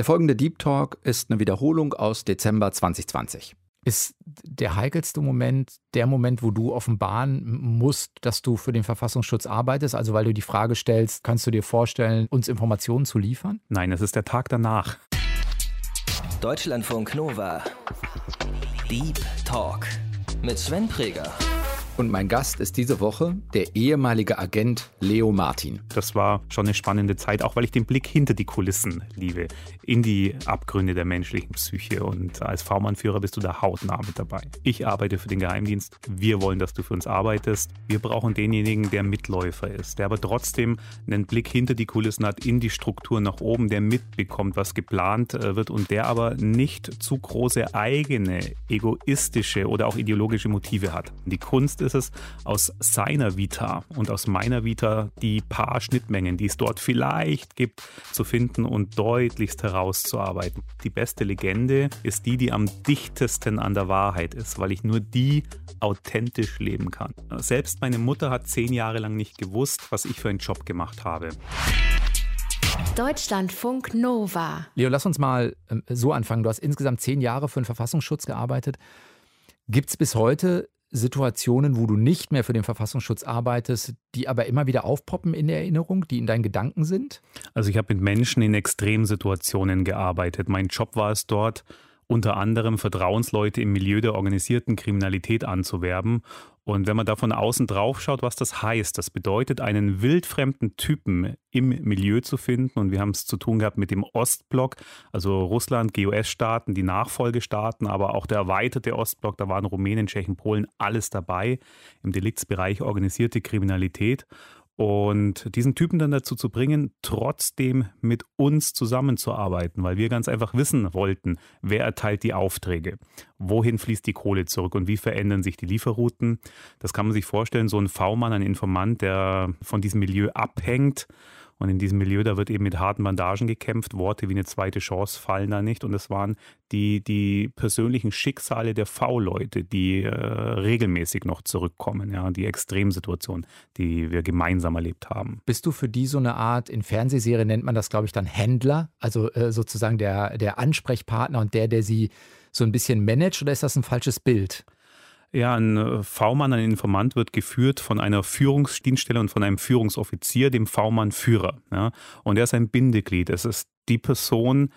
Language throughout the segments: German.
Der folgende Deep Talk ist eine Wiederholung aus Dezember 2020. Ist der heikelste Moment der Moment, wo du offenbaren musst, dass du für den Verfassungsschutz arbeitest? Also weil du die Frage stellst, kannst du dir vorstellen, uns Informationen zu liefern? Nein, es ist der Tag danach. Deutschlandfunk Nova. Deep Talk mit Sven Preger. Und mein Gast ist diese Woche der ehemalige Agent Leo Martin. Das war schon eine spannende Zeit, auch weil ich den Blick hinter die Kulissen liebe, in die Abgründe der menschlichen Psyche. Und als V-Mann-Führer bist du da hautnah mit dabei. Ich arbeite für den Geheimdienst. Wir wollen, dass du für uns arbeitest. Wir brauchen denjenigen, der Mitläufer ist, der aber trotzdem einen Blick hinter die Kulissen hat, in die Struktur nach oben, der mitbekommt, was geplant äh, wird und der aber nicht zu große eigene, egoistische oder auch ideologische Motive hat. Die Kunst ist ist es aus seiner Vita und aus meiner Vita die paar Schnittmengen, die es dort vielleicht gibt, zu finden und deutlichst herauszuarbeiten. Die beste Legende ist die, die am dichtesten an der Wahrheit ist, weil ich nur die authentisch leben kann. Selbst meine Mutter hat zehn Jahre lang nicht gewusst, was ich für einen Job gemacht habe. Deutschlandfunk Nova. Leo, lass uns mal ähm, so anfangen. Du hast insgesamt zehn Jahre für den Verfassungsschutz gearbeitet. Gibt es bis heute Situationen, wo du nicht mehr für den Verfassungsschutz arbeitest, die aber immer wieder aufpoppen in der Erinnerung, die in deinen Gedanken sind? Also ich habe mit Menschen in Extremsituationen gearbeitet. Mein Job war es dort, unter anderem Vertrauensleute im Milieu der organisierten Kriminalität anzuwerben und wenn man da von außen drauf schaut, was das heißt, das bedeutet, einen wildfremden Typen im Milieu zu finden. Und wir haben es zu tun gehabt mit dem Ostblock, also Russland, GOS-Staaten, die Nachfolgestaaten, aber auch der erweiterte Ostblock, da waren Rumänien, Tschechien, Polen, alles dabei im Deliktsbereich organisierte Kriminalität. Und diesen Typen dann dazu zu bringen, trotzdem mit uns zusammenzuarbeiten, weil wir ganz einfach wissen wollten, wer erteilt die Aufträge, wohin fließt die Kohle zurück und wie verändern sich die Lieferrouten. Das kann man sich vorstellen, so ein V-Mann, ein Informant, der von diesem Milieu abhängt und in diesem Milieu, da wird eben mit harten Bandagen gekämpft. Worte wie eine zweite Chance fallen da nicht. Und es waren die, die persönlichen Schicksale der V-Leute, die äh, regelmäßig noch zurückkommen. Ja, die Extremsituation, die wir gemeinsam erlebt haben. Bist du für die so eine Art, in Fernsehserien nennt man das, glaube ich, dann Händler? Also äh, sozusagen der, der Ansprechpartner und der, der sie so ein bisschen managt? Oder ist das ein falsches Bild? Ja, ein äh, V-Mann, ein Informant wird geführt von einer Führungsdienststelle und von einem Führungsoffizier, dem V-Mann-Führer. Ja? Und er ist ein Bindeglied. Es ist die Person,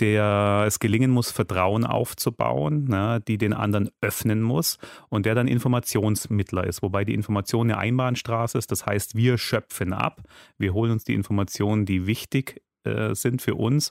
der es gelingen muss, Vertrauen aufzubauen, ne, die den anderen öffnen muss und der dann Informationsmittler ist, wobei die Information eine Einbahnstraße ist. Das heißt, wir schöpfen ab, wir holen uns die Informationen, die wichtig äh, sind für uns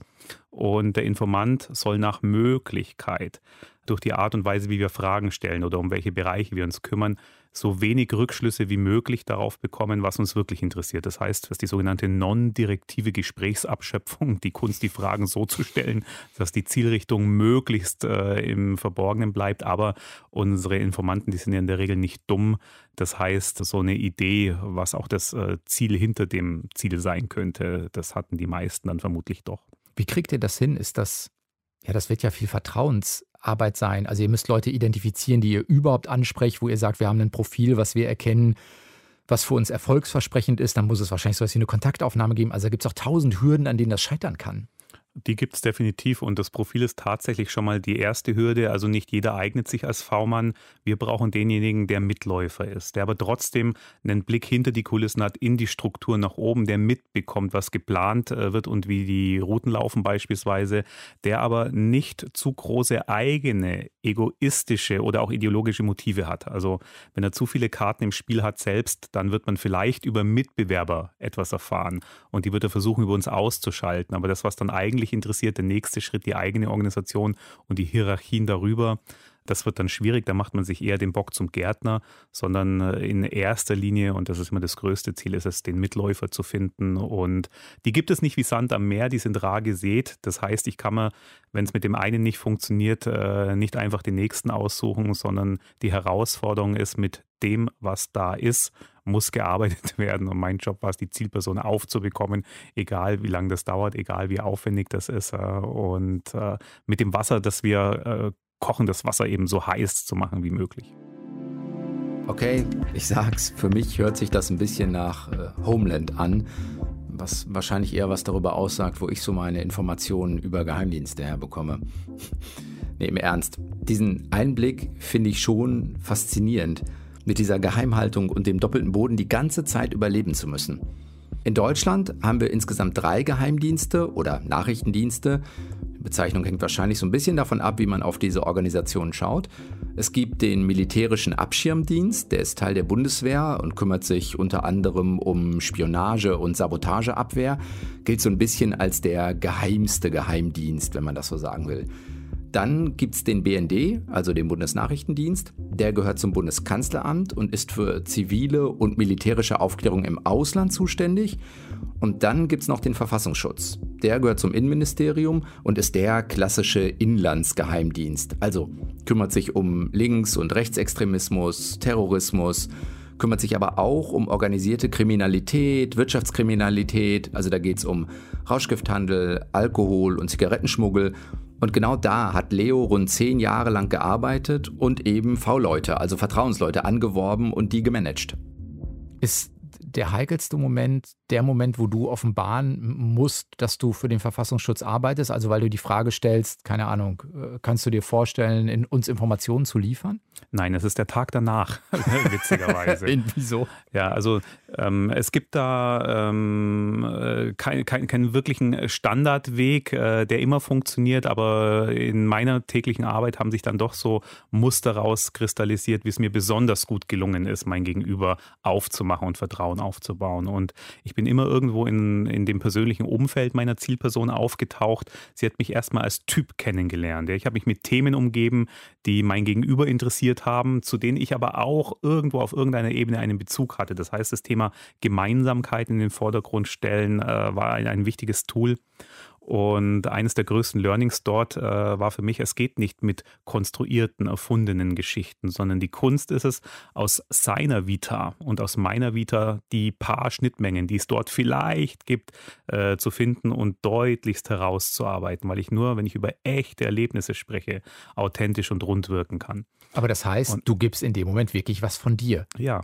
und der Informant soll nach Möglichkeit durch die Art und Weise, wie wir Fragen stellen oder um welche Bereiche wir uns kümmern, so wenig Rückschlüsse wie möglich darauf bekommen, was uns wirklich interessiert. Das heißt, was die sogenannte non-direktive Gesprächsabschöpfung, die Kunst, die Fragen so zu stellen, dass die Zielrichtung möglichst äh, im Verborgenen bleibt. Aber unsere Informanten, die sind ja in der Regel nicht dumm. Das heißt, so eine Idee, was auch das äh, Ziel hinter dem Ziel sein könnte, das hatten die meisten dann vermutlich doch. Wie kriegt ihr das hin? Ist das ja, das wird ja viel Vertrauensarbeit sein. Also ihr müsst Leute identifizieren, die ihr überhaupt ansprecht, wo ihr sagt, wir haben ein Profil, was wir erkennen, was für uns erfolgsversprechend ist. Dann muss es wahrscheinlich so etwas wie eine Kontaktaufnahme geben. Also da gibt es auch tausend Hürden, an denen das scheitern kann. Die gibt es definitiv und das Profil ist tatsächlich schon mal die erste Hürde. Also nicht jeder eignet sich als V-Mann. Wir brauchen denjenigen, der Mitläufer ist, der aber trotzdem einen Blick hinter die Kulissen hat, in die Struktur nach oben, der mitbekommt, was geplant äh, wird und wie die Routen laufen beispielsweise, der aber nicht zu große eigene, egoistische oder auch ideologische Motive hat. Also wenn er zu viele Karten im Spiel hat selbst, dann wird man vielleicht über Mitbewerber etwas erfahren und die wird er versuchen, über uns auszuschalten. Aber das, was dann eigentlich wirklich interessiert, der nächste Schritt, die eigene Organisation und die Hierarchien darüber. Das wird dann schwierig, da macht man sich eher den Bock zum Gärtner, sondern äh, in erster Linie, und das ist immer das größte Ziel, ist es, den Mitläufer zu finden. Und die gibt es nicht wie Sand am Meer, die sind rar gesät. Das heißt, ich kann mir, wenn es mit dem einen nicht funktioniert, äh, nicht einfach den nächsten aussuchen, sondern die Herausforderung ist, mit dem, was da ist, muss gearbeitet werden. Und mein Job war es, die Zielperson aufzubekommen, egal wie lange das dauert, egal wie aufwendig das ist. Äh, und äh, mit dem Wasser, das wir äh, kochen, das Wasser eben so heiß zu machen wie möglich. Okay, ich sag's, für mich hört sich das ein bisschen nach Homeland an was wahrscheinlich eher was darüber aussagt, wo ich so meine Informationen über Geheimdienste herbekomme. nee, im Ernst. Diesen Einblick finde ich schon faszinierend, mit dieser Geheimhaltung und dem doppelten Boden die ganze Zeit überleben zu müssen. In Deutschland haben wir insgesamt drei Geheimdienste oder Nachrichtendienste. Die Bezeichnung hängt wahrscheinlich so ein bisschen davon ab, wie man auf diese Organisationen schaut. Es gibt den militärischen Abschirmdienst, der ist Teil der Bundeswehr und kümmert sich unter anderem um Spionage und Sabotageabwehr, gilt so ein bisschen als der geheimste Geheimdienst, wenn man das so sagen will. Dann gibt es den BND, also den Bundesnachrichtendienst. Der gehört zum Bundeskanzleramt und ist für zivile und militärische Aufklärung im Ausland zuständig. Und dann gibt es noch den Verfassungsschutz. Der gehört zum Innenministerium und ist der klassische Inlandsgeheimdienst. Also kümmert sich um Links- und Rechtsextremismus, Terrorismus, kümmert sich aber auch um organisierte Kriminalität, Wirtschaftskriminalität. Also da geht es um Rauschgifthandel, Alkohol und Zigarettenschmuggel und genau da hat Leo rund zehn Jahre lang gearbeitet und eben V-Leute, also Vertrauensleute, angeworben und die gemanagt. Ist der heikelste Moment der Moment, wo du offenbaren musst, dass du für den Verfassungsschutz arbeitest? Also weil du die Frage stellst, keine Ahnung, äh, kannst du dir vorstellen, in uns Informationen zu liefern? Nein, es ist der Tag danach, witzigerweise. Wieso? Ja, also ähm, es gibt da ähm, äh, keinen kein, kein wirklichen Standardweg, äh, der immer funktioniert, aber in meiner täglichen Arbeit haben sich dann doch so Muster rauskristallisiert, wie es mir besonders gut gelungen ist, mein Gegenüber aufzumachen und Vertrauen aufzubauen. Und ich bin immer irgendwo in, in dem persönlichen Umfeld meiner Zielperson aufgetaucht. Sie hat mich erstmal als Typ kennengelernt. Ich habe mich mit Themen umgeben, die mein Gegenüber interessiert haben, zu denen ich aber auch irgendwo auf irgendeiner Ebene einen Bezug hatte. Das heißt, das Thema Gemeinsamkeit in den Vordergrund stellen äh, war ein, ein wichtiges Tool. Und eines der größten Learnings dort äh, war für mich, es geht nicht mit konstruierten, erfundenen Geschichten, sondern die Kunst ist es, aus seiner Vita und aus meiner Vita die paar Schnittmengen, die es dort vielleicht gibt, äh, zu finden und deutlichst herauszuarbeiten, weil ich nur, wenn ich über echte Erlebnisse spreche, authentisch und rund wirken kann. Aber das heißt, und, du gibst in dem Moment wirklich was von dir. Ja,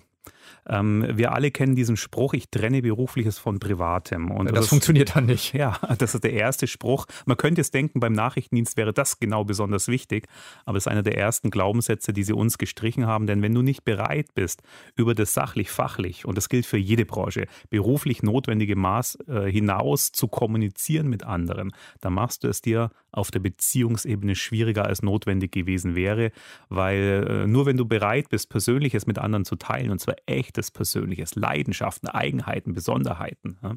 ähm, wir alle kennen diesen Spruch, ich trenne Berufliches von Privatem. Und das, das funktioniert dann nicht. Ja, das ist der erste Spruch. Man könnte jetzt denken, beim Nachrichtendienst wäre das genau besonders wichtig, aber es ist einer der ersten Glaubenssätze, die sie uns gestrichen haben. Denn wenn du nicht bereit bist, über das sachlich-fachlich, und das gilt für jede Branche, beruflich notwendige Maß äh, hinaus zu kommunizieren mit anderen, dann machst du es dir auf der Beziehungsebene schwieriger als notwendig gewesen wäre, weil äh, nur wenn du bereit bist, Persönliches mit anderen zu teilen, und zwar echtes Persönliches, Leidenschaften, Eigenheiten, Besonderheiten, ja,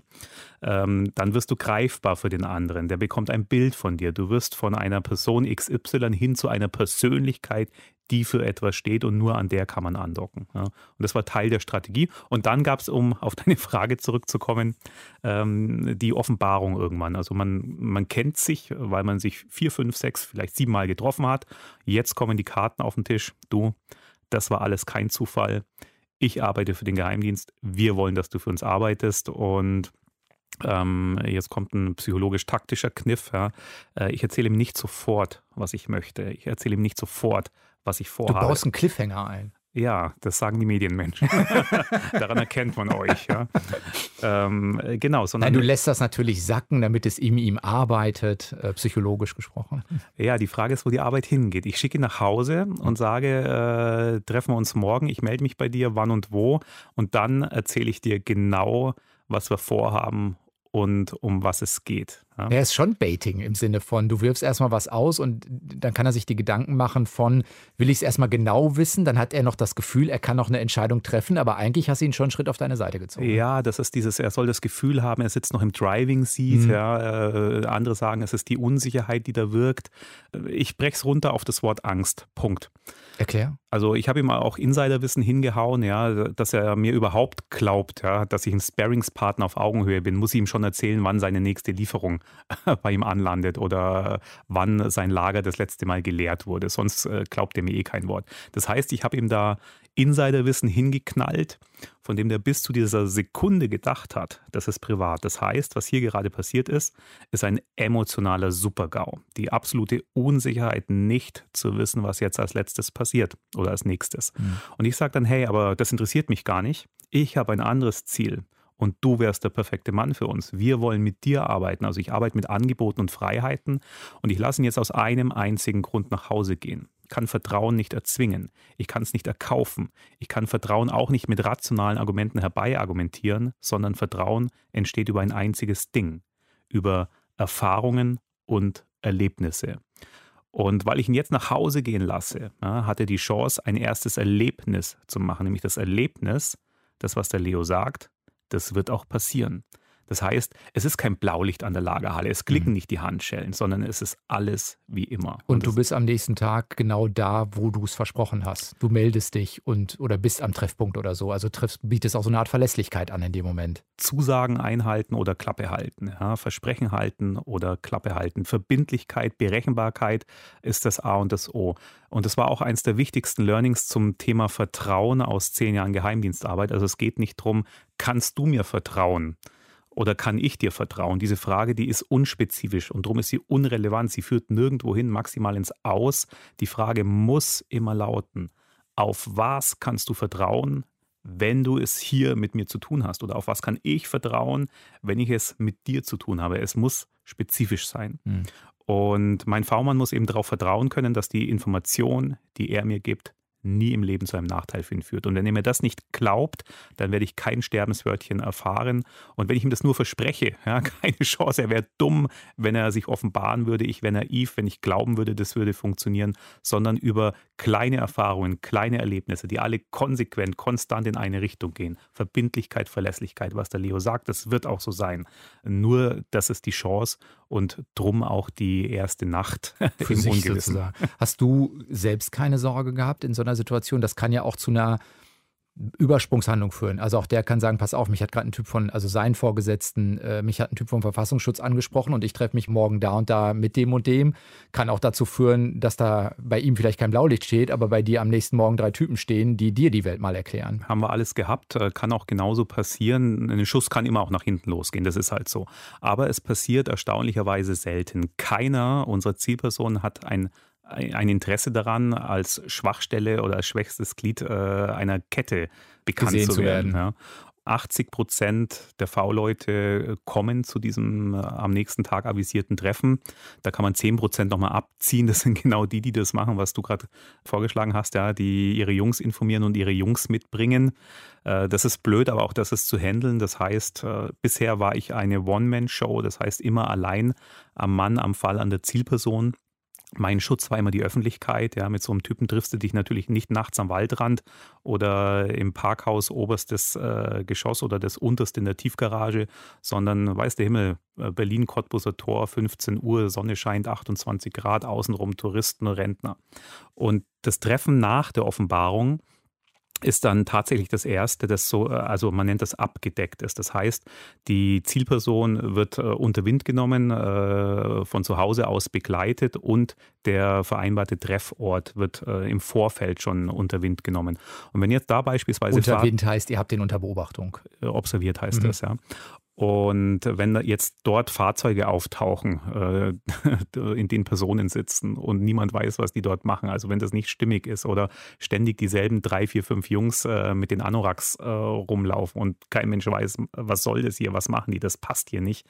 ähm, dann wirst du greifbar für den anderen. Der bekommt ein Bild von dir. Du wirst von einer Person XY hin zu einer Persönlichkeit, die für etwas steht und nur an der kann man andocken. Ja. Und das war Teil der Strategie. Und dann gab es, um auf deine Frage zurückzukommen, ähm, die Offenbarung irgendwann. Also man, man kennt sich, weil man sich vier, fünf, sechs, vielleicht sieben Mal getroffen hat. Jetzt kommen die Karten auf den Tisch. Du, das war alles kein Zufall. Ich arbeite für den Geheimdienst. Wir wollen, dass du für uns arbeitest. Und ähm, jetzt kommt ein psychologisch-taktischer Kniff. Ja. Äh, ich erzähle ihm nicht sofort, was ich möchte. Ich erzähle ihm nicht sofort, was ich vorhabe. Du baust einen Cliffhanger ein. Ja, das sagen die Medienmenschen. Daran erkennt man euch. Ja. Ähm, genau. Sondern Nein, du lässt das natürlich sacken, damit es in ihm arbeitet, äh, psychologisch gesprochen. Ja, die Frage ist, wo die Arbeit hingeht. Ich schicke ihn nach Hause und sage, äh, treffen wir uns morgen, ich melde mich bei dir, wann und wo. Und dann erzähle ich dir genau, was wir vorhaben und um was es geht. Ja. Er ist schon Baiting im Sinne von, du wirfst erstmal was aus und dann kann er sich die Gedanken machen von, will ich es erstmal genau wissen, dann hat er noch das Gefühl, er kann noch eine Entscheidung treffen, aber eigentlich hast du ihn schon einen Schritt auf deine Seite gezogen. Ja, das ist dieses, er soll das Gefühl haben, er sitzt noch im Driving Seat, mhm. ja, äh, andere sagen, es ist die Unsicherheit, die da wirkt. Ich breche es runter auf das Wort Angst. Punkt. Erklär. Also ich habe ihm auch Insiderwissen hingehauen, ja, dass er mir überhaupt glaubt, ja, dass ich ein Sparringspartner auf Augenhöhe bin, muss ich ihm schon erzählen, wann seine nächste Lieferung bei ihm anlandet oder wann sein Lager das letzte Mal geleert wurde. Sonst äh, glaubt er mir eh kein Wort. Das heißt, ich habe ihm da Insiderwissen hingeknallt, von dem der bis zu dieser Sekunde gedacht hat, das ist privat. Das heißt, was hier gerade passiert ist, ist ein emotionaler Supergau. Die absolute Unsicherheit, nicht zu wissen, was jetzt als letztes passiert oder als nächstes. Mhm. Und ich sage dann, hey, aber das interessiert mich gar nicht. Ich habe ein anderes Ziel. Und du wärst der perfekte Mann für uns. Wir wollen mit dir arbeiten. Also ich arbeite mit Angeboten und Freiheiten und ich lasse ihn jetzt aus einem einzigen Grund nach Hause gehen. Ich kann Vertrauen nicht erzwingen. Ich kann es nicht erkaufen. Ich kann Vertrauen auch nicht mit rationalen Argumenten herbeiargumentieren, sondern Vertrauen entsteht über ein einziges Ding, über Erfahrungen und Erlebnisse. Und weil ich ihn jetzt nach Hause gehen lasse, ja, hat er die Chance, ein erstes Erlebnis zu machen, nämlich das Erlebnis, das, was der Leo sagt, das wird auch passieren. Das heißt, es ist kein Blaulicht an der Lagerhalle, es klicken mhm. nicht die Handschellen, sondern es ist alles wie immer. Und, und du bist am nächsten Tag genau da, wo du es versprochen hast. Du meldest dich und oder bist am Treffpunkt oder so. Also triffst, bietest auch so eine Art Verlässlichkeit an in dem Moment. Zusagen einhalten oder Klappe halten, ja, Versprechen halten oder Klappe halten. Verbindlichkeit, Berechenbarkeit ist das A und das O. Und das war auch eines der wichtigsten Learnings zum Thema Vertrauen aus zehn Jahren Geheimdienstarbeit. Also es geht nicht darum, kannst du mir vertrauen? Oder kann ich dir vertrauen? Diese Frage, die ist unspezifisch und darum ist sie unrelevant. Sie führt nirgendwo hin, maximal ins Aus. Die Frage muss immer lauten, auf was kannst du vertrauen, wenn du es hier mit mir zu tun hast? Oder auf was kann ich vertrauen, wenn ich es mit dir zu tun habe? Es muss spezifisch sein. Mhm. Und mein V-Mann muss eben darauf vertrauen können, dass die Information, die er mir gibt, nie im Leben zu einem Nachteil für ihn führt. Und wenn er mir das nicht glaubt, dann werde ich kein Sterbenswörtchen erfahren. Und wenn ich ihm das nur verspreche, ja, keine Chance, er wäre dumm, wenn er sich offenbaren würde, ich wäre naiv, wenn ich glauben würde, das würde funktionieren, sondern über kleine Erfahrungen, kleine Erlebnisse, die alle konsequent, konstant in eine Richtung gehen. Verbindlichkeit, Verlässlichkeit, was der Leo sagt, das wird auch so sein. Nur das ist die Chance und drum auch die erste Nacht Für im Ungewissen. Hast du selbst keine Sorge gehabt in so einer Situation? Das kann ja auch zu einer Übersprungshandlung führen. Also auch der kann sagen, pass auf, mich hat gerade ein Typ von, also sein Vorgesetzten, äh, mich hat ein Typ vom Verfassungsschutz angesprochen und ich treffe mich morgen da und da mit dem und dem. Kann auch dazu führen, dass da bei ihm vielleicht kein Blaulicht steht, aber bei dir am nächsten Morgen drei Typen stehen, die dir die Welt mal erklären. Haben wir alles gehabt, äh, kann auch genauso passieren. Ein Schuss kann immer auch nach hinten losgehen, das ist halt so. Aber es passiert erstaunlicherweise selten. Keiner unserer Zielpersonen hat ein ein Interesse daran, als Schwachstelle oder als schwächstes Glied äh, einer Kette bekannt Gesehen zu werden. Zu werden. Ja. 80 Prozent der V-Leute kommen zu diesem äh, am nächsten Tag avisierten Treffen. Da kann man 10 Prozent nochmal abziehen. Das sind genau die, die das machen, was du gerade vorgeschlagen hast, ja, die ihre Jungs informieren und ihre Jungs mitbringen. Äh, das ist blöd, aber auch das ist zu handeln. Das heißt, äh, bisher war ich eine One-Man-Show, das heißt immer allein am Mann, am Fall, an der Zielperson. Mein Schutz war immer die Öffentlichkeit. Ja, mit so einem Typen triffst du dich natürlich nicht nachts am Waldrand oder im Parkhaus oberstes äh, Geschoss oder das unterste in der Tiefgarage, sondern weiß der Himmel, äh, Berlin Cottbuser Tor, 15 Uhr, Sonne scheint, 28 Grad, außenrum Touristen, Rentner. Und das Treffen nach der Offenbarung ist dann tatsächlich das erste, das so, äh, also man nennt das abgedeckt ist. Das heißt, die Zielperson wird äh, unter Wind genommen, äh, von zu Hause aus begleitet und der vereinbarte Treffort wird äh, im Vorfeld schon unter Wind genommen. Und wenn jetzt da beispielsweise. Unter Wind heißt, ihr habt den unter Beobachtung. Äh, observiert heißt mhm. das, ja. Und wenn jetzt dort Fahrzeuge auftauchen, äh, in denen Personen sitzen und niemand weiß, was die dort machen, also wenn das nicht stimmig ist oder ständig dieselben drei, vier, fünf Jungs äh, mit den Anoraks äh, rumlaufen und kein Mensch weiß, was soll das hier, was machen die, das passt hier nicht,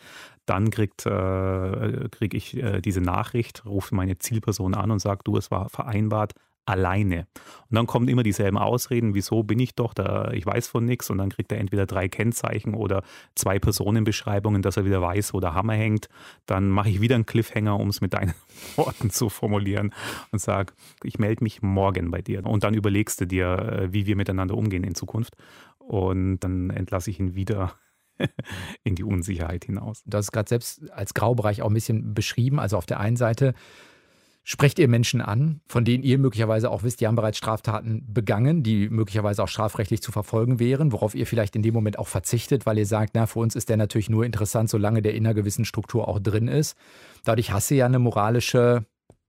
dann kriegt krieg ich diese Nachricht, rufe meine Zielperson an und sage, du, es war vereinbart, alleine. Und dann kommen immer dieselben Ausreden, wieso bin ich doch da, ich weiß von nichts und dann kriegt er entweder drei Kennzeichen oder zwei Personenbeschreibungen, dass er wieder weiß, wo der Hammer hängt. Dann mache ich wieder einen Cliffhanger, um es mit deinen Worten zu formulieren und sage, ich melde mich morgen bei dir. Und dann überlegst du dir, äh, wie wir miteinander umgehen in Zukunft. Und dann entlasse ich ihn wieder in die Unsicherheit hinaus. Hast es gerade selbst als Graubereich auch ein bisschen beschrieben. Also auf der einen Seite Sprecht ihr Menschen an, von denen ihr möglicherweise auch wisst, die haben bereits Straftaten begangen, die möglicherweise auch strafrechtlich zu verfolgen wären, worauf ihr vielleicht in dem Moment auch verzichtet, weil ihr sagt, na, für uns ist der natürlich nur interessant, solange der in einer gewissen Struktur auch drin ist. Dadurch hast du ja eine moralische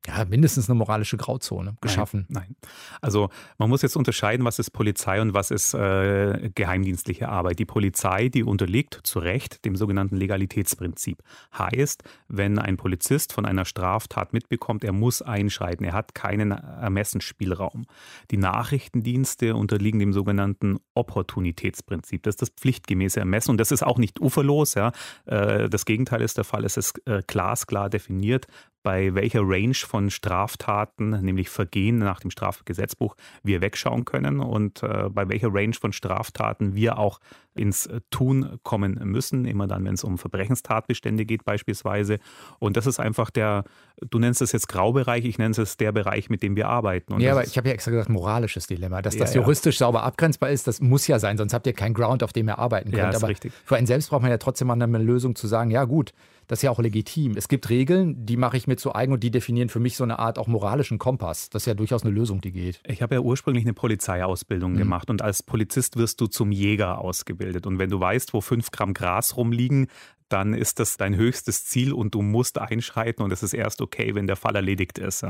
ja, mindestens eine moralische Grauzone geschaffen. Nein, nein, Also man muss jetzt unterscheiden, was ist Polizei und was ist äh, geheimdienstliche Arbeit. Die Polizei, die unterliegt zu Recht dem sogenannten Legalitätsprinzip. Heißt, wenn ein Polizist von einer Straftat mitbekommt, er muss einschreiten, er hat keinen Ermessensspielraum. Die Nachrichtendienste unterliegen dem sogenannten Opportunitätsprinzip. Das ist das pflichtgemäße Ermessen und das ist auch nicht uferlos. Ja. Äh, das Gegenteil ist der Fall. Es ist äh, glasklar definiert, bei welcher Range von Straftaten, nämlich Vergehen nach dem Strafgesetzbuch, wir wegschauen können und äh, bei welcher Range von Straftaten wir auch ins Tun kommen müssen, immer dann, wenn es um Verbrechenstatbestände geht beispielsweise. Und das ist einfach der, du nennst es jetzt Graubereich, ich nenne es der Bereich, mit dem wir arbeiten. Und ja, aber ich habe ja extra gesagt, moralisches Dilemma. Dass ja, das juristisch ja. sauber abgrenzbar ist, das muss ja sein, sonst habt ihr keinen Ground, auf dem ihr arbeiten könnt. Ja, ist aber richtig. für einen selbst braucht man ja trotzdem mal eine Lösung zu sagen, ja gut, das ist ja auch legitim. Es gibt Regeln, die mache ich mir zu eigen und die definieren für mich so eine Art auch moralischen Kompass. Das ist ja durchaus eine Lösung, die geht. Ich habe ja ursprünglich eine Polizeiausbildung mhm. gemacht und als Polizist wirst du zum Jäger ausgebildet. Und wenn du weißt, wo fünf Gramm Gras rumliegen, dann ist das dein höchstes Ziel und du musst einschreiten und es ist erst okay, wenn der Fall erledigt ist.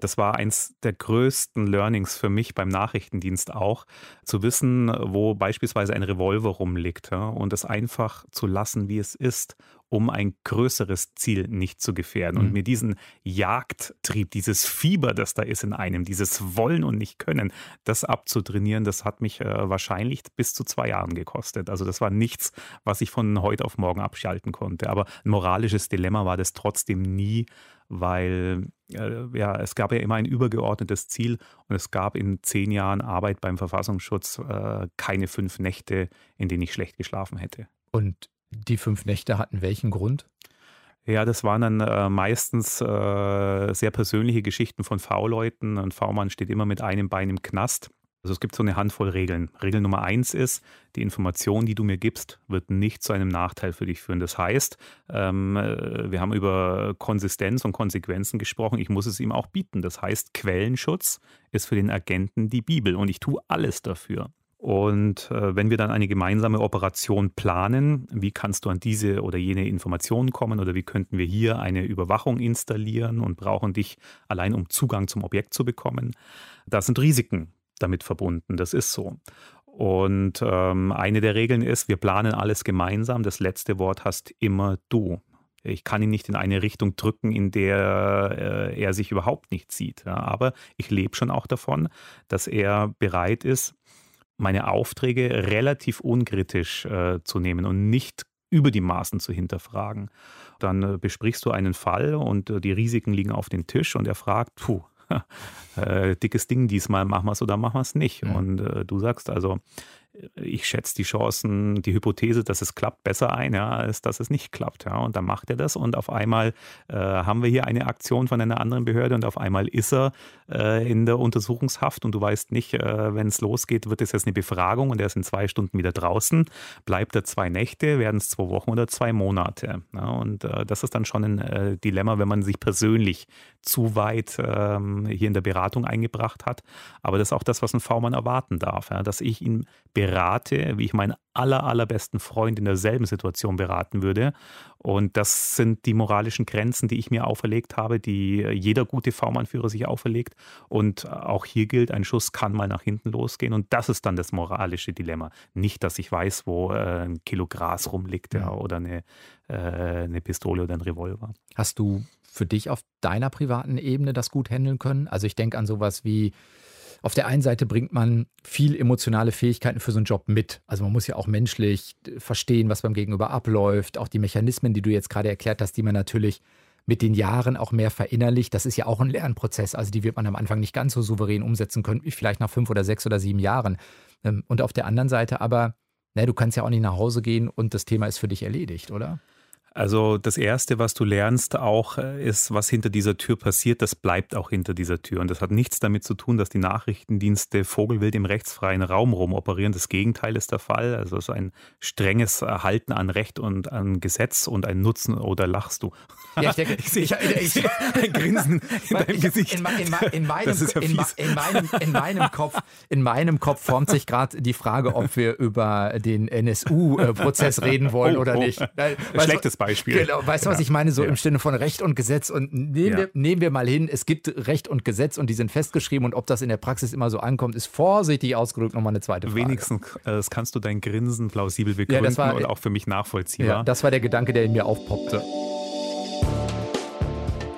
Das war eins der größten Learnings für mich beim Nachrichtendienst auch, zu wissen, wo beispielsweise ein Revolver rumliegt und es einfach zu lassen, wie es ist um ein größeres Ziel nicht zu gefährden. Mhm. Und mir diesen Jagdtrieb, dieses Fieber, das da ist in einem, dieses Wollen und nicht können, das abzutrainieren, das hat mich äh, wahrscheinlich bis zu zwei Jahren gekostet. Also das war nichts, was ich von heute auf morgen abschalten konnte. Aber ein moralisches Dilemma war das trotzdem nie, weil äh, ja, es gab ja immer ein übergeordnetes Ziel und es gab in zehn Jahren Arbeit beim Verfassungsschutz äh, keine fünf Nächte, in denen ich schlecht geschlafen hätte. Und die fünf Nächte hatten welchen Grund? Ja, das waren dann äh, meistens äh, sehr persönliche Geschichten von V-Leuten. Ein V-Mann steht immer mit einem Bein im Knast. Also es gibt so eine Handvoll Regeln. Regel Nummer eins ist, die Information, die du mir gibst, wird nicht zu einem Nachteil für dich führen. Das heißt, ähm, äh, wir haben über Konsistenz und Konsequenzen gesprochen. Ich muss es ihm auch bieten. Das heißt, Quellenschutz ist für den Agenten die Bibel und ich tue alles dafür. Und äh, wenn wir dann eine gemeinsame Operation planen, wie kannst du an diese oder jene Informationen kommen oder wie könnten wir hier eine Überwachung installieren und brauchen dich allein, um Zugang zum Objekt zu bekommen, da sind Risiken damit verbunden. Das ist so. Und ähm, eine der Regeln ist, wir planen alles gemeinsam. Das letzte Wort hast immer du. Ich kann ihn nicht in eine Richtung drücken, in der äh, er sich überhaupt nicht sieht. Ja, aber ich lebe schon auch davon, dass er bereit ist, meine Aufträge relativ unkritisch äh, zu nehmen und nicht über die Maßen zu hinterfragen. Dann äh, besprichst du einen Fall und äh, die Risiken liegen auf den Tisch und er fragt, puh, äh, dickes Ding diesmal, machen wir es oder machen wir es nicht. Mhm. Und äh, du sagst also, ich schätze die Chancen, die Hypothese, dass es klappt, besser ein, ja, als dass es nicht klappt. Ja. Und dann macht er das und auf einmal äh, haben wir hier eine Aktion von einer anderen Behörde und auf einmal ist er äh, in der Untersuchungshaft und du weißt nicht, äh, wenn es losgeht, wird es jetzt eine Befragung und er ist in zwei Stunden wieder draußen. Bleibt er zwei Nächte, werden es zwei Wochen oder zwei Monate. Ja. Und äh, das ist dann schon ein äh, Dilemma, wenn man sich persönlich zu weit ähm, hier in der Beratung eingebracht hat. Aber das ist auch das, was ein V-Mann erwarten darf, ja, dass ich ihn berate, wie ich meinen aller, allerbesten Freund in derselben Situation beraten würde. Und das sind die moralischen Grenzen, die ich mir auferlegt habe, die jeder gute V-Mann-Führer sich auferlegt. Und auch hier gilt, ein Schuss kann mal nach hinten losgehen. Und das ist dann das moralische Dilemma. Nicht, dass ich weiß, wo äh, ein Kilo Gras rumliegt ja, oder eine, äh, eine Pistole oder ein Revolver. Hast du für dich auf deiner privaten Ebene das gut handeln können? Also ich denke an sowas wie auf der einen Seite bringt man viel emotionale Fähigkeiten für so einen Job mit. Also man muss ja auch menschlich verstehen, was beim Gegenüber abläuft. Auch die Mechanismen, die du jetzt gerade erklärt hast, die man natürlich mit den Jahren auch mehr verinnerlicht. Das ist ja auch ein Lernprozess. Also die wird man am Anfang nicht ganz so souverän umsetzen können, wie vielleicht nach fünf oder sechs oder sieben Jahren. Ähm, und auf der anderen Seite aber, na, du kannst ja auch nicht nach Hause gehen und das Thema ist für dich erledigt, oder? Also das Erste, was du lernst auch, äh, ist, was hinter dieser Tür passiert, das bleibt auch hinter dieser Tür. Und das hat nichts damit zu tun, dass die Nachrichtendienste vogelwild im rechtsfreien Raum rumoperieren. Das Gegenteil ist der Fall. Also es ist ein strenges Erhalten an Recht und an Gesetz und ein Nutzen. Oder lachst du? Ja, ich denke, ich sehe ich, ich, ein Grinsen in deinem Gesicht. In, in, in, meinem, ja in, meinem, in, meinem, Kopf, in meinem Kopf formt sich gerade die Frage, ob wir über den NSU-Prozess reden wollen oh, oder oh. nicht. Weil, Schlechtes Beispiel. Genau, weißt du, was ich meine? So ja. im Sinne von Recht und Gesetz. Und nehmen, ja. wir, nehmen wir mal hin, es gibt Recht und Gesetz und die sind festgeschrieben. Und ob das in der Praxis immer so ankommt, ist vorsichtig ausgedrückt nochmal eine zweite Frage. Wenigstens äh, das kannst du dein Grinsen plausibel begründen ja, war, und auch für mich nachvollziehbar. Ja, das war der Gedanke, der in mir aufpoppte.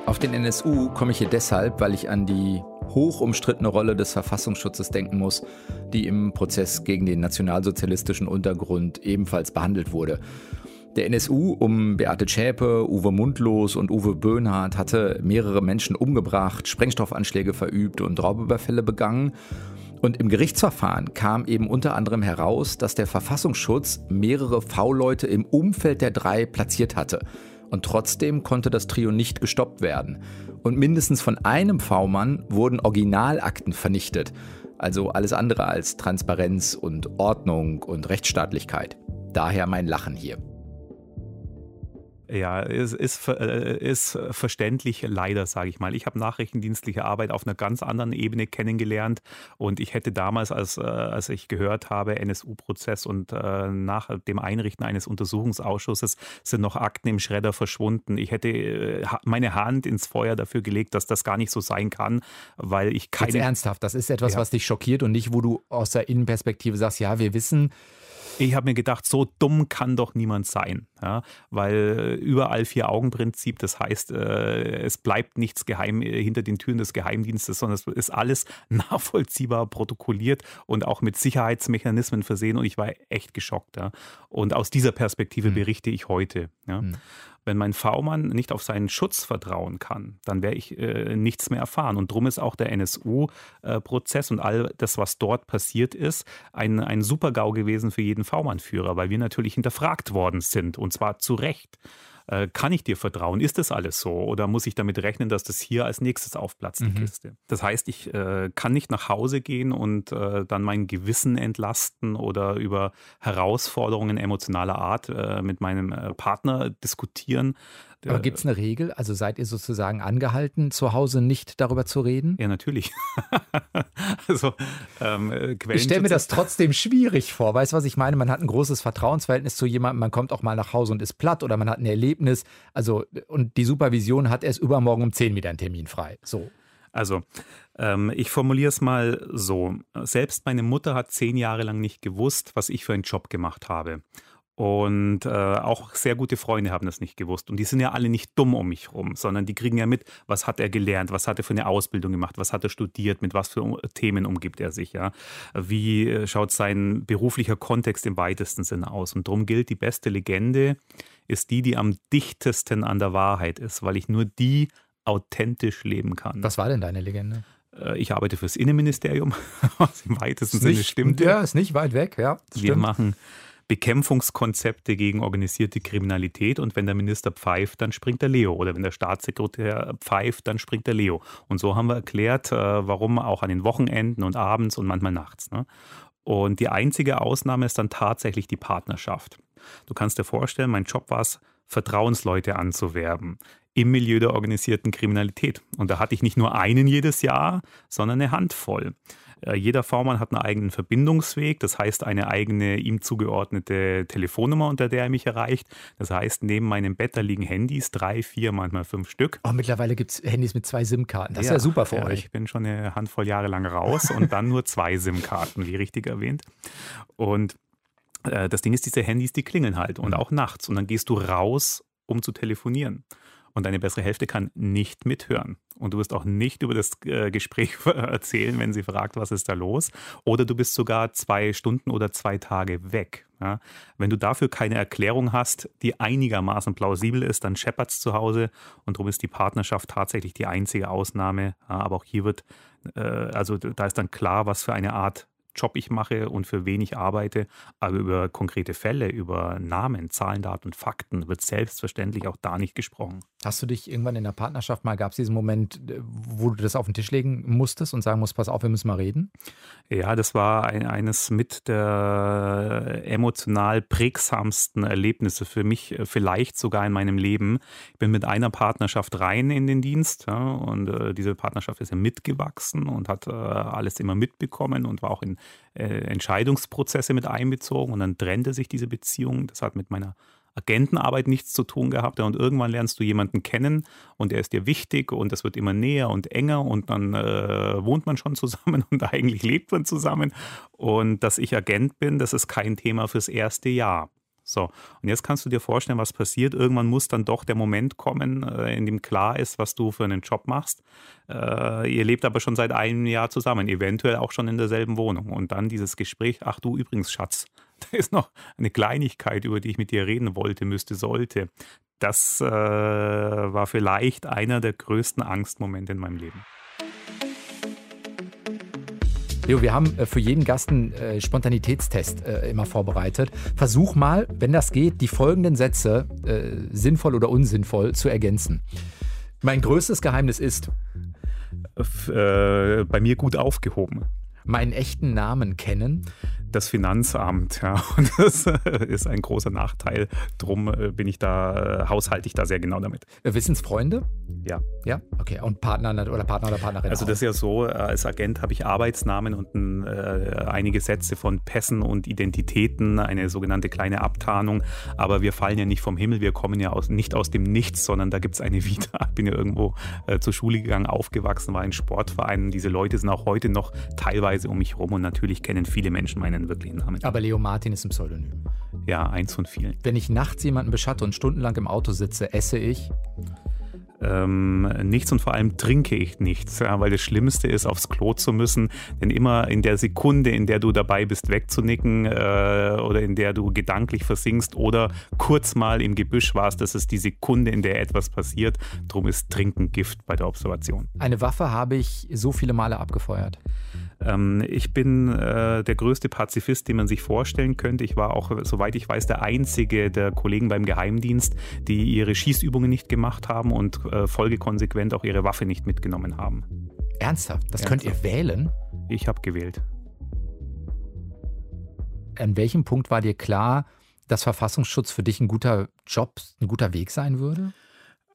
Auf den NSU komme ich hier deshalb, weil ich an die hoch umstrittene Rolle des Verfassungsschutzes denken muss, die im Prozess gegen den nationalsozialistischen Untergrund ebenfalls behandelt wurde. Der NSU um Beate Zschäpe, Uwe Mundlos und Uwe Böhnhardt hatte mehrere Menschen umgebracht, Sprengstoffanschläge verübt und Raubüberfälle begangen. Und im Gerichtsverfahren kam eben unter anderem heraus, dass der Verfassungsschutz mehrere V-Leute im Umfeld der drei platziert hatte. Und trotzdem konnte das Trio nicht gestoppt werden. Und mindestens von einem V-Mann wurden Originalakten vernichtet. Also alles andere als Transparenz und Ordnung und Rechtsstaatlichkeit. Daher mein Lachen hier. Ja, es ist, äh, ist verständlich, leider, sage ich mal. Ich habe nachrichtendienstliche Arbeit auf einer ganz anderen Ebene kennengelernt und ich hätte damals, als, äh, als ich gehört habe, NSU-Prozess und äh, nach dem Einrichten eines Untersuchungsausschusses sind noch Akten im Schredder verschwunden. Ich hätte meine Hand ins Feuer dafür gelegt, dass das gar nicht so sein kann, weil ich keine... Jetzt ernsthaft, das ist etwas, ja. was dich schockiert und nicht, wo du aus der Innenperspektive sagst, ja, wir wissen, ich habe mir gedacht, so dumm kann doch niemand sein, ja, weil überall Vier-Augen-Prinzip, das heißt, äh, es bleibt nichts geheim äh, hinter den Türen des Geheimdienstes, sondern es ist alles nachvollziehbar protokolliert und auch mit Sicherheitsmechanismen versehen und ich war echt geschockt. Ja. Und aus dieser Perspektive mhm. berichte ich heute. Ja. Mhm. Wenn mein V-Mann nicht auf seinen Schutz vertrauen kann, dann werde ich äh, nichts mehr erfahren. Und darum ist auch der NSU-Prozess und all das, was dort passiert ist, ein, ein Super-GAU gewesen für jeden V-Mann-Führer, weil wir natürlich hinterfragt worden sind und zwar zu Recht. Äh, kann ich dir vertrauen? Ist das alles so? Oder muss ich damit rechnen, dass das hier als nächstes aufplatzt, die mhm. Kiste? Das heißt, ich äh, kann nicht nach Hause gehen und äh, dann mein Gewissen entlasten oder über Herausforderungen emotionaler Art äh, mit meinem äh, Partner diskutieren, aber gibt es eine Regel? Also seid ihr sozusagen angehalten, zu Hause nicht darüber zu reden? Ja, natürlich. also, ähm, äh, ich stelle mir das trotzdem schwierig vor. Weißt du, was ich meine? Man hat ein großes Vertrauensverhältnis zu jemandem, man kommt auch mal nach Hause und ist platt oder man hat ein Erlebnis. Also, und die Supervision hat erst übermorgen um 10 wieder einen Termin frei. So. Also, ähm, ich formuliere es mal so. Selbst meine Mutter hat zehn Jahre lang nicht gewusst, was ich für einen Job gemacht habe. Und äh, auch sehr gute Freunde haben das nicht gewusst. Und die sind ja alle nicht dumm um mich rum, sondern die kriegen ja mit, was hat er gelernt, was hat er für eine Ausbildung gemacht, was hat er studiert, mit was für Themen umgibt er sich, ja. Wie äh, schaut sein beruflicher Kontext im weitesten Sinne aus? Und darum gilt, die beste Legende ist die, die am dichtesten an der Wahrheit ist, weil ich nur die authentisch leben kann. Was war denn deine Legende? Äh, ich arbeite fürs Innenministerium, was im weitesten Sinne stimmt. Ja, ist nicht weit weg, ja. Wir stimmt. machen Bekämpfungskonzepte gegen organisierte Kriminalität und wenn der Minister pfeift, dann springt der Leo oder wenn der Staatssekretär pfeift, dann springt der Leo. Und so haben wir erklärt, äh, warum auch an den Wochenenden und abends und manchmal nachts. Ne? Und die einzige Ausnahme ist dann tatsächlich die Partnerschaft. Du kannst dir vorstellen, mein Job war es, Vertrauensleute anzuwerben im Milieu der organisierten Kriminalität. Und da hatte ich nicht nur einen jedes Jahr, sondern eine Handvoll. Äh, jeder V-Mann hat einen eigenen Verbindungsweg, das heißt eine eigene ihm zugeordnete Telefonnummer, unter der er mich erreicht. Das heißt, neben meinem Bett da liegen Handys, drei, vier, manchmal fünf Stück. Oh, mittlerweile gibt es Handys mit zwei SIM-Karten. Das ja, ist ja super für ja, euch. Ich bin schon eine Handvoll Jahre lang raus und dann nur zwei SIM-Karten, wie richtig erwähnt. Und äh, das Ding ist, diese Handys, die klingeln halt und mhm. auch nachts. Und dann gehst du raus, um zu telefonieren und deine bessere Hälfte kann nicht mithören. Und du wirst auch nicht über das äh, Gespräch erzählen, wenn sie fragt, was ist da los. Oder du bist sogar zwei Stunden oder zwei Tage weg. Ja? Wenn du dafür keine Erklärung hast, die einigermaßen plausibel ist, dann scheppert es zu Hause. Und darum ist die Partnerschaft tatsächlich die einzige Ausnahme. Aber auch hier wird, äh, also da ist dann klar, was für eine Art Job ich mache und für wen ich arbeite, aber über konkrete Fälle, über Namen, Zahlen, Daten und Fakten wird selbstverständlich auch da nicht gesprochen. Hast du dich irgendwann in der Partnerschaft mal, gab es diesen Moment, äh, wo du das auf den Tisch legen musstest und sagen musst, pass auf, wir müssen mal reden? Ja, das war ein, eines mit der emotional prägsamsten Erlebnisse für mich, äh, vielleicht sogar in meinem Leben. Ich bin mit einer Partnerschaft rein in den Dienst ja, und äh, diese Partnerschaft ist ja mitgewachsen und hat äh, alles immer mitbekommen und war auch in äh, Entscheidungsprozesse mit einbezogen und dann trennte sich diese Beziehung. Das hat mit meiner Agentenarbeit nichts zu tun gehabt. Und irgendwann lernst du jemanden kennen und er ist dir wichtig und das wird immer näher und enger und dann äh, wohnt man schon zusammen und eigentlich lebt man zusammen. Und dass ich Agent bin, das ist kein Thema fürs erste Jahr. So, und jetzt kannst du dir vorstellen, was passiert. Irgendwann muss dann doch der Moment kommen, äh, in dem klar ist, was du für einen Job machst. Äh, ihr lebt aber schon seit einem Jahr zusammen, eventuell auch schon in derselben Wohnung. Und dann dieses Gespräch, ach du übrigens, Schatz, da ist noch eine Kleinigkeit, über die ich mit dir reden wollte, müsste, sollte. Das äh, war vielleicht einer der größten Angstmomente in meinem Leben. Leo, wir haben äh, für jeden Gast einen äh, Spontanitätstest äh, immer vorbereitet. Versuch mal, wenn das geht, die folgenden Sätze äh, sinnvoll oder unsinnvoll zu ergänzen. Mein größtes Geheimnis ist. Bei mir gut aufgehoben. Meinen echten Namen kennen das Finanzamt. Ja. Und das äh, ist ein großer Nachteil. Drum äh, bin ich da, äh, haushalte ich da sehr genau damit. Wissensfreunde? Ja. Ja, okay. Und Partner oder Partner oder Partnerin? Also, das ist ja so, als Agent habe ich Arbeitsnamen und ein, äh, einige Sätze von Pässen und Identitäten, eine sogenannte kleine Abtarnung. Aber wir fallen ja nicht vom Himmel, wir kommen ja aus, nicht aus dem Nichts, sondern da gibt es eine Vita. Ich bin ja irgendwo äh, zur Schule gegangen, aufgewachsen, war in Sportvereinen. Diese Leute sind auch heute noch teilweise um mich herum und natürlich kennen viele Menschen meinen wirklichen Namen. Aber Leo Martin ist ein Pseudonym. Ja, eins von vielen. Wenn ich nachts jemanden beschatte und stundenlang im Auto sitze, esse ich ähm, nichts und vor allem trinke ich nichts, ja, weil das Schlimmste ist, aufs Klo zu müssen. Denn immer in der Sekunde, in der du dabei bist, wegzunicken äh, oder in der du gedanklich versinkst oder kurz mal im Gebüsch warst, das ist die Sekunde, in der etwas passiert. Drum ist Trinken Gift bei der Observation. Eine Waffe habe ich so viele Male abgefeuert. Ähm, ich bin äh, der größte Pazifist, den man sich vorstellen könnte. Ich war auch, soweit ich weiß, der einzige der Kollegen beim Geheimdienst, die ihre Schießübungen nicht gemacht haben und äh, folgekonsequent auch ihre Waffe nicht mitgenommen haben. Ernsthaft? Das Ernsthaft. könnt ihr wählen? Ich habe gewählt. An welchem Punkt war dir klar, dass Verfassungsschutz für dich ein guter Job, ein guter Weg sein würde?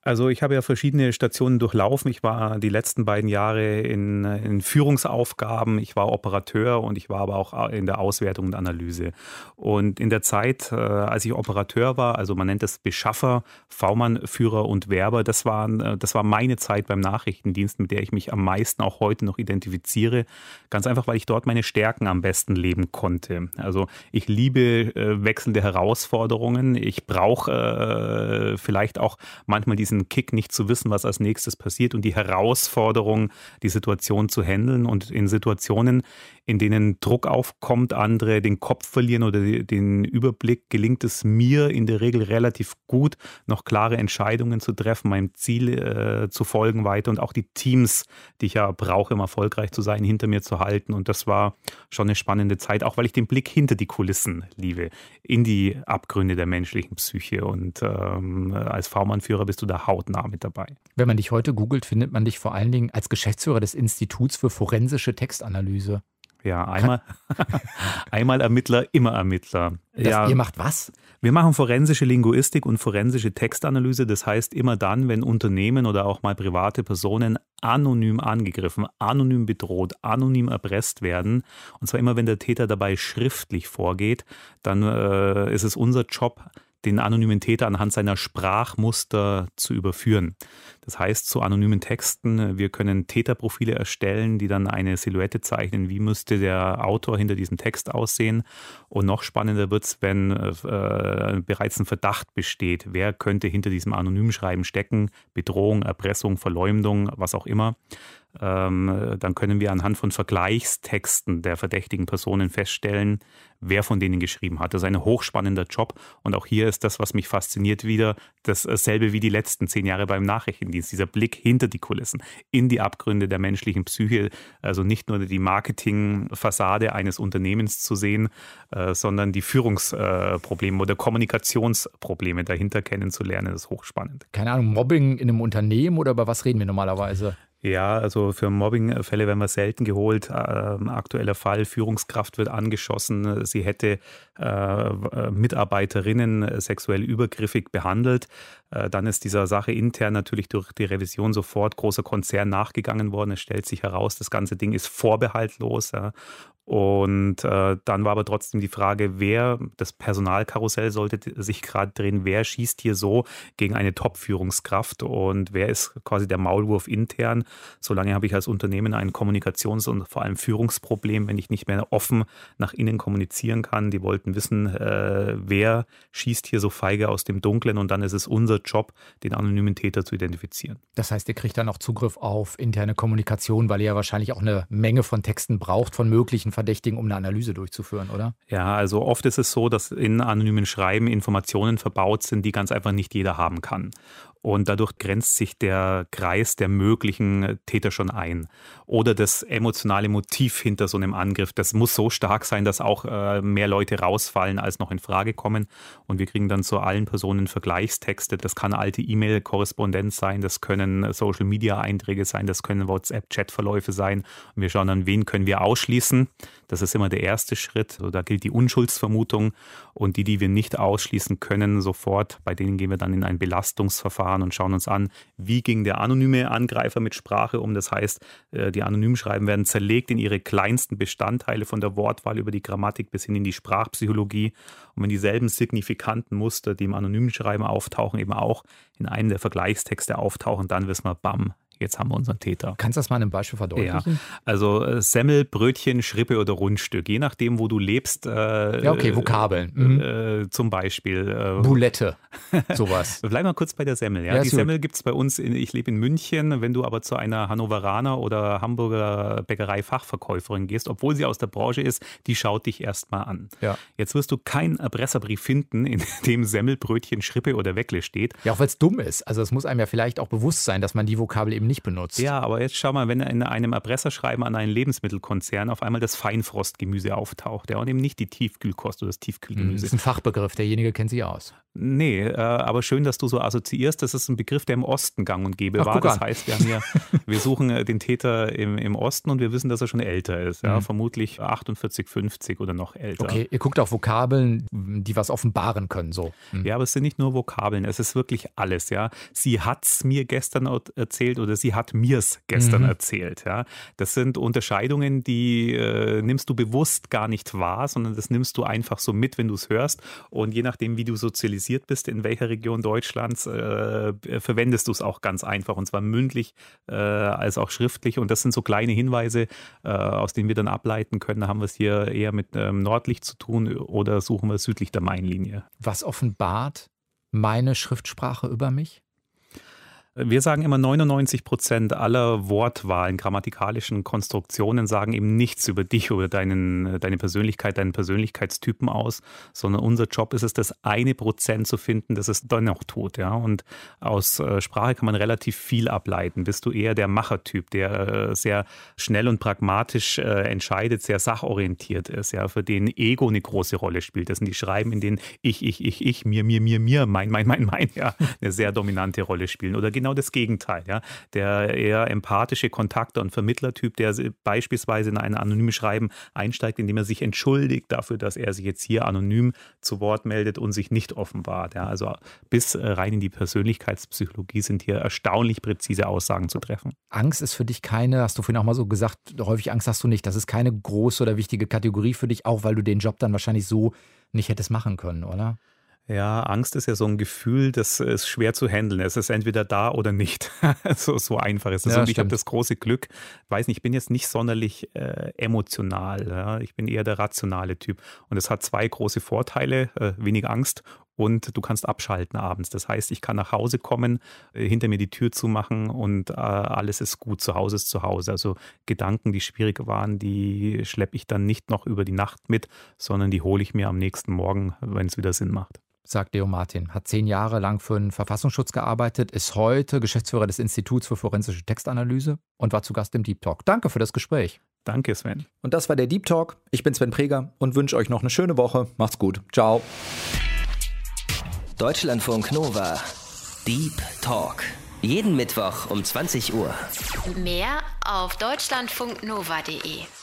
Also ich habe ja verschiedene Stationen durchlaufen. Ich war die letzten beiden Jahre in, in, Führungsaufgaben, ich war Operateur und ich war aber auch in der Auswertung und Analyse. Und in der Zeit, äh, als ich Operateur war, also man nennt es Beschaffer, V-Mann, Führer und Werber, das, waren, äh, das war meine Zeit beim Nachrichtendienst, mit der ich mich am meisten auch heute noch identifiziere. Ganz einfach, weil ich dort meine Stärken am besten leben konnte. Also ich liebe äh, wechselnde Herausforderungen. Ich brauche vielleicht auch manchmal die diesen Kick, nicht zu wissen, was als nächstes passiert und die Herausforderung, die Situation zu handeln und in Situationen, in denen Druck aufkommt, andere den Kopf verlieren oder den Überblick, gelingt es mir in der Regel relativ gut, noch klare Entscheidungen zu treffen, meinem Ziel äh, zu folgen weiter und auch die Teams, die ich ja brauche, um erfolgreich zu sein, hinter mir zu halten. Und das war schon eine spannende Zeit, auch weil ich den Blick hinter die Kulissen liebe, in die Abgründe der menschlichen Psyche. Und ähm, als V-Mann-Führer bist du da hautnah mit dabei. Wenn man dich heute googelt, findet man dich vor allen Dingen als Geschäftsführer des Instituts für forensische Textanalyse. Ja, einmal, einmal Ermittler, immer Ermittler. Das, ja, ihr macht was? Wir machen forensische Linguistik und forensische Textanalyse. Das heißt, immer dann, wenn Unternehmen oder auch mal private Personen anonym angegriffen, anonym bedroht, anonym erpresst werden, und zwar immer, wenn der Täter dabei schriftlich vorgeht, dann äh, ist es unser Job, den anonymen Täter anhand seiner Sprachmuster zu überführen. Das heißt, zu anonymen Texten, wir können Täterprofile erstellen, die dann eine Silhouette zeichnen, wie müsste der Autor hinter diesem Text aussehen. Und noch spannender wird es, wenn äh, bereits ein Verdacht besteht, wer könnte hinter diesem anonymen Schreiben stecken, Bedrohung, Erpressung, Verleumdung, was auch immer dann können wir anhand von Vergleichstexten der verdächtigen Personen feststellen, wer von denen geschrieben hat. Das ist ein hochspannender Job. Und auch hier ist das, was mich fasziniert, wieder dasselbe wie die letzten zehn Jahre beim Nachrichtendienst. Dieser Blick hinter die Kulissen, in die Abgründe der menschlichen Psyche. Also nicht nur die Marketingfassade eines Unternehmens zu sehen, äh, sondern die Führungsprobleme oder Kommunikationsprobleme dahinter kennenzulernen. Ist hochspannend. Keine Ahnung, Mobbing in einem Unternehmen oder über was reden wir normalerweise? Ja, also für Mobbingfälle werden wir selten geholt. Ähm, aktueller Fall, Führungskraft wird angeschossen. Sie hätte äh, Mitarbeiterinnen sexuell übergriffig behandelt. Äh, dann ist dieser Sache intern natürlich durch die Revision sofort großer Konzern nachgegangen worden. Es stellt sich heraus, das ganze Ding ist vorbehaltlos. Ja. Und äh, dann war aber trotzdem die Frage, wer, das Personalkarussell sollte sich gerade drehen, wer schießt hier so gegen eine Top-Führungskraft und wer ist quasi der Maulwurf intern. Solange habe ich als Unternehmen ein Kommunikations- und vor allem Führungsproblem, wenn ich nicht mehr offen nach innen kommunizieren kann. Die wollten wissen, äh, wer schießt hier so feige aus dem Dunklen und dann ist es unser Job, den anonymen Täter zu identifizieren. Das heißt, ihr kriegt dann auch Zugriff auf interne Kommunikation, weil ihr ja wahrscheinlich auch eine Menge von Texten braucht von möglichen Verdächtigen, um eine Analyse durchzuführen, oder? Ja, also oft ist es so, dass in anonymen Schreiben Informationen verbaut sind, die ganz einfach nicht jeder haben kann. Und dadurch grenzt sich der Kreis der möglichen Täter schon ein. Oder das emotionale Motiv hinter so einem Angriff. Das muss so stark sein, dass auch äh, mehr Leute rausfallen, als noch in Frage kommen. Und wir kriegen dann zu allen Personen Vergleichstexte. Das kann alte E-Mail-Korrespondenz sein, das können Social-Media-Einträge sein, das können WhatsApp-Chat-Verläufe sein. Und wir schauen dann, wen können wir ausschließen. Das ist immer der erste Schritt. Also da gilt die Unschuldsvermutung. Und die, die wir nicht ausschließen können, sofort, bei denen gehen wir dann in ein Belastungsverfahren Verfahren und schauen uns an, wie ging der anonyme Angreifer mit Sprache um. Das heißt, äh, die anonymen Schreiben werden zerlegt in ihre kleinsten Bestandteile von der Wortwahl über die Grammatik bis hin in die Sprachpsychologie. Und wenn dieselben signifikanten Muster, die im anonymen Schreiben auftauchen, eben auch in einem der Vergleichstexte auftauchen, dann wissen wir, bam, jetzt haben wir unseren Täter. Kannst du das mal in einem Beispiel verdeutlichen? Ja. Also äh, Semmel, Brötchen, Schrippe oder Rundstück, je nachdem, wo du lebst. Äh, ja, okay, Vokabeln. Mhm. Äh, zum Beispiel. Äh, Boulette, sowas. Bleib mal kurz bei der Semmel. Ja? ja die Semmel gibt es bei uns, in, ich lebe in München, wenn du aber zu einer Hannoveraner oder Hamburger Bäckerei-Fachverkäuferin gehst, obwohl sie aus der Branche ist, die schaut dich erstmal an. Ja. Jetzt wirst du keinen Erpresserbrief finden, in dem Semmel, Brötchen, Schrippe oder Weckle steht. Ja, auch weil es dumm ist. Also es muss einem ja vielleicht auch bewusst sein, dass man die Vokabel eben nicht benutzt. Ja, aber jetzt schau mal, wenn in einem Erpresserschreiben an einen Lebensmittelkonzern auf einmal das Feinfrostgemüse auftaucht, ja, und eben nicht die Tiefkühlkost oder das Tiefkühlgemüse. Das ist ein Fachbegriff, derjenige kennt sich aus. Nee, aber schön, dass du so assoziierst. Das ist ein Begriff, der im Osten gang und gäbe Ach, war. Das heißt, wir, hier, wir suchen äh, den Täter im, im Osten und wir wissen, dass er schon älter ist. Ja? Mhm. Vermutlich 48, 50 oder noch älter. Okay, ihr guckt auf Vokabeln, die was offenbaren können. So. Mhm. Ja, aber es sind nicht nur Vokabeln, es ist wirklich alles. Ja? Sie hat es mir gestern erzählt oder sie hat mir es gestern mhm. erzählt. Ja? Das sind Unterscheidungen, die äh, nimmst du bewusst gar nicht wahr, sondern das nimmst du einfach so mit, wenn du es hörst. Und je nachdem, wie du sozialisiert bist, in welcher Region Deutschlands, äh, verwendest du es auch ganz einfach und zwar mündlich äh, als auch schriftlich. Und das sind so kleine Hinweise, äh, aus denen wir dann ableiten können, haben wir es hier eher mit ähm, nördlich zu tun oder suchen wir südlich der Mainlinie. Was offenbart meine Schriftsprache über mich? Wir sagen immer, 99 Prozent aller Wortwahlen, grammatikalischen Konstruktionen sagen eben nichts über dich oder deinen, deine Persönlichkeit, deinen Persönlichkeitstypen aus, sondern unser Job ist es, das eine Prozent zu finden, das es dennoch tut. Ja? Und aus äh, Sprache kann man relativ viel ableiten. Bist du eher der Machertyp, der äh, sehr schnell und pragmatisch äh, entscheidet, sehr sachorientiert ist, ja? für den Ego eine große Rolle spielt. Das sind die Schreiben, in denen ich, ich, ich, ich, mir, mir, mir, mir, mein, mein, mein, mein, ja, eine sehr dominante Rolle spielen. Oder genau das Gegenteil. Ja? Der eher empathische Kontakter- und Vermittlertyp, der beispielsweise in ein anonymes Schreiben einsteigt, indem er sich entschuldigt dafür, dass er sich jetzt hier anonym zu Wort meldet und sich nicht offenbart. Ja? Also bis äh, rein in die Persönlichkeitspsychologie sind hier erstaunlich präzise Aussagen zu treffen. Angst ist für dich keine, hast du vorhin auch mal so gesagt, häufig Angst hast du nicht. Das ist keine große oder wichtige Kategorie für dich, auch weil du den Job dann wahrscheinlich so nicht hättest machen können, oder? Ja, Angst ist ja so ein Gefühl, das ist schwer zu handeln. Es ist entweder da oder nicht. so, so einfach ist es. Ja, und ich habe das große Glück, weiß nicht, ich bin jetzt nicht sonderlich äh, emotional. Ja? Ich bin eher der rationale Typ. Und es hat zwei große Vorteile, äh, wenig Angst und du kannst abschalten abends. Das heißt, ich kann nach Hause kommen, äh, hinter mir die Tür zumachen und äh, alles ist gut. Zu Hause ist zu Hause. Also Gedanken, die schwierig waren, die schleppe ich dann nicht noch über die Nacht mit, sondern die hole ich mir am nächsten Morgen, wenn es wieder Sinn macht sagt Leo Martin, hat zehn Jahre lang für den Verfassungsschutz gearbeitet, ist heute Geschäftsführer des Instituts für forensische Textanalyse und war zu Gast im Deep Talk. Danke für das Gespräch. Danke, Sven. Und das war der Deep Talk. Ich bin Sven Preger und wünsche euch noch eine schöne Woche. Macht's gut. Ciao. Deutschlandfunk Nova. Deep Talk. Jeden Mittwoch um 20 Uhr. Mehr auf deutschlandfunknova.de.